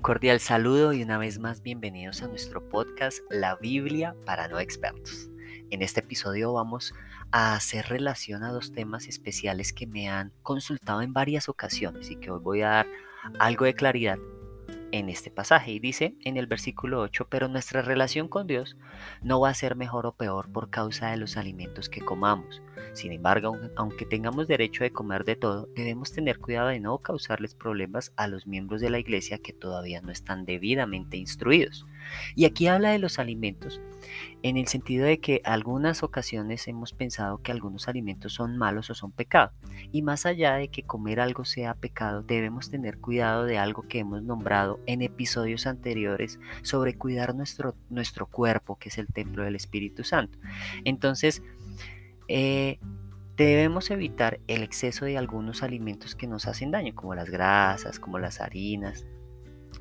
cordial saludo y una vez más bienvenidos a nuestro podcast La Biblia para no expertos. En este episodio vamos a hacer relación a dos temas especiales que me han consultado en varias ocasiones y que hoy voy a dar algo de claridad en este pasaje y dice en el versículo 8, pero nuestra relación con Dios no va a ser mejor o peor por causa de los alimentos que comamos. Sin embargo, aunque tengamos derecho de comer de todo, debemos tener cuidado de no causarles problemas a los miembros de la iglesia que todavía no están debidamente instruidos. Y aquí habla de los alimentos en el sentido de que algunas ocasiones hemos pensado que algunos alimentos son malos o son pecado. Y más allá de que comer algo sea pecado, debemos tener cuidado de algo que hemos nombrado en episodios anteriores sobre cuidar nuestro, nuestro cuerpo, que es el templo del Espíritu Santo. Entonces, eh, debemos evitar el exceso de algunos alimentos que nos hacen daño, como las grasas, como las harinas,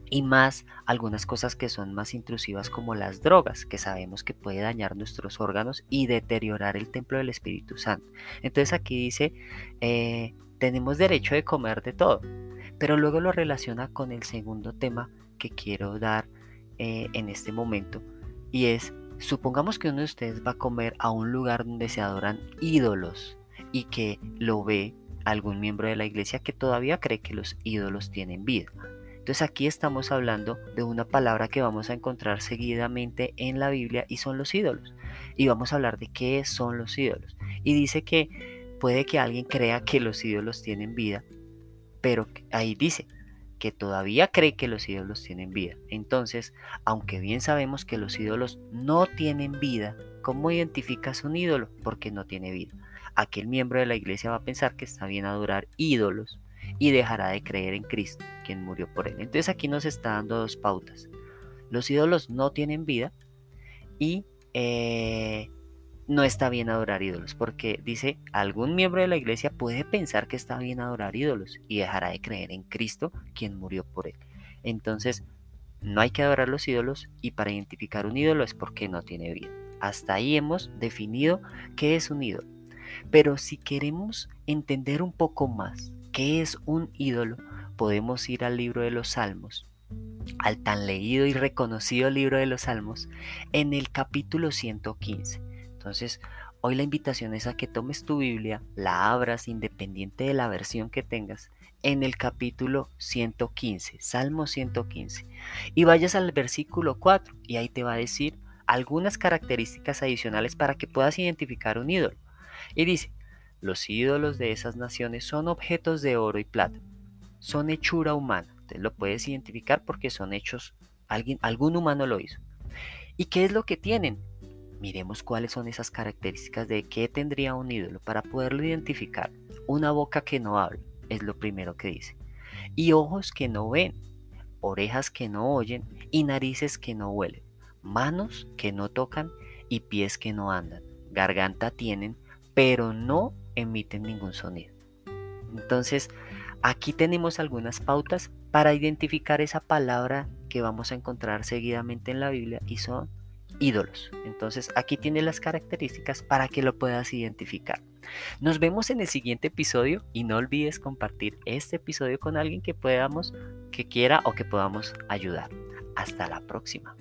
y más algunas cosas que son más intrusivas como las drogas, que sabemos que puede dañar nuestros órganos y deteriorar el templo del Espíritu Santo. Entonces aquí dice, eh, tenemos derecho de comer de todo, pero luego lo relaciona con el segundo tema que quiero dar eh, en este momento y es, supongamos que uno de ustedes va a comer a un lugar donde se adoran ídolos y que lo ve algún miembro de la iglesia que todavía cree que los ídolos tienen vida. Entonces aquí estamos hablando de una palabra que vamos a encontrar seguidamente en la Biblia y son los ídolos. Y vamos a hablar de qué son los ídolos. Y dice que puede que alguien crea que los ídolos tienen vida, pero ahí dice que todavía cree que los ídolos tienen vida. Entonces, aunque bien sabemos que los ídolos no tienen vida, ¿cómo identificas un ídolo? Porque no tiene vida. Aquel miembro de la iglesia va a pensar que está bien adorar ídolos y dejará de creer en Cristo, quien murió por él. Entonces aquí nos está dando dos pautas. Los ídolos no tienen vida y eh, no está bien adorar ídolos, porque dice, algún miembro de la iglesia puede pensar que está bien adorar ídolos y dejará de creer en Cristo, quien murió por él. Entonces, no hay que adorar los ídolos y para identificar un ídolo es porque no tiene vida. Hasta ahí hemos definido qué es un ídolo. Pero si queremos entender un poco más ¿Qué es un ídolo? Podemos ir al libro de los Salmos, al tan leído y reconocido libro de los Salmos, en el capítulo 115. Entonces, hoy la invitación es a que tomes tu Biblia, la abras independiente de la versión que tengas, en el capítulo 115, Salmo 115, y vayas al versículo 4 y ahí te va a decir algunas características adicionales para que puedas identificar un ídolo. Y dice, los ídolos de esas naciones son objetos de oro y plata. Son hechura humana. Te lo puedes identificar porque son hechos, alguien, algún humano lo hizo. ¿Y qué es lo que tienen? Miremos cuáles son esas características de qué tendría un ídolo para poderlo identificar. Una boca que no habla, es lo primero que dice. Y ojos que no ven, orejas que no oyen y narices que no huelen, manos que no tocan y pies que no andan. Garganta tienen, pero no emiten ningún sonido. Entonces, aquí tenemos algunas pautas para identificar esa palabra que vamos a encontrar seguidamente en la Biblia y son ídolos. Entonces, aquí tiene las características para que lo puedas identificar. Nos vemos en el siguiente episodio y no olvides compartir este episodio con alguien que podamos, que quiera o que podamos ayudar. Hasta la próxima.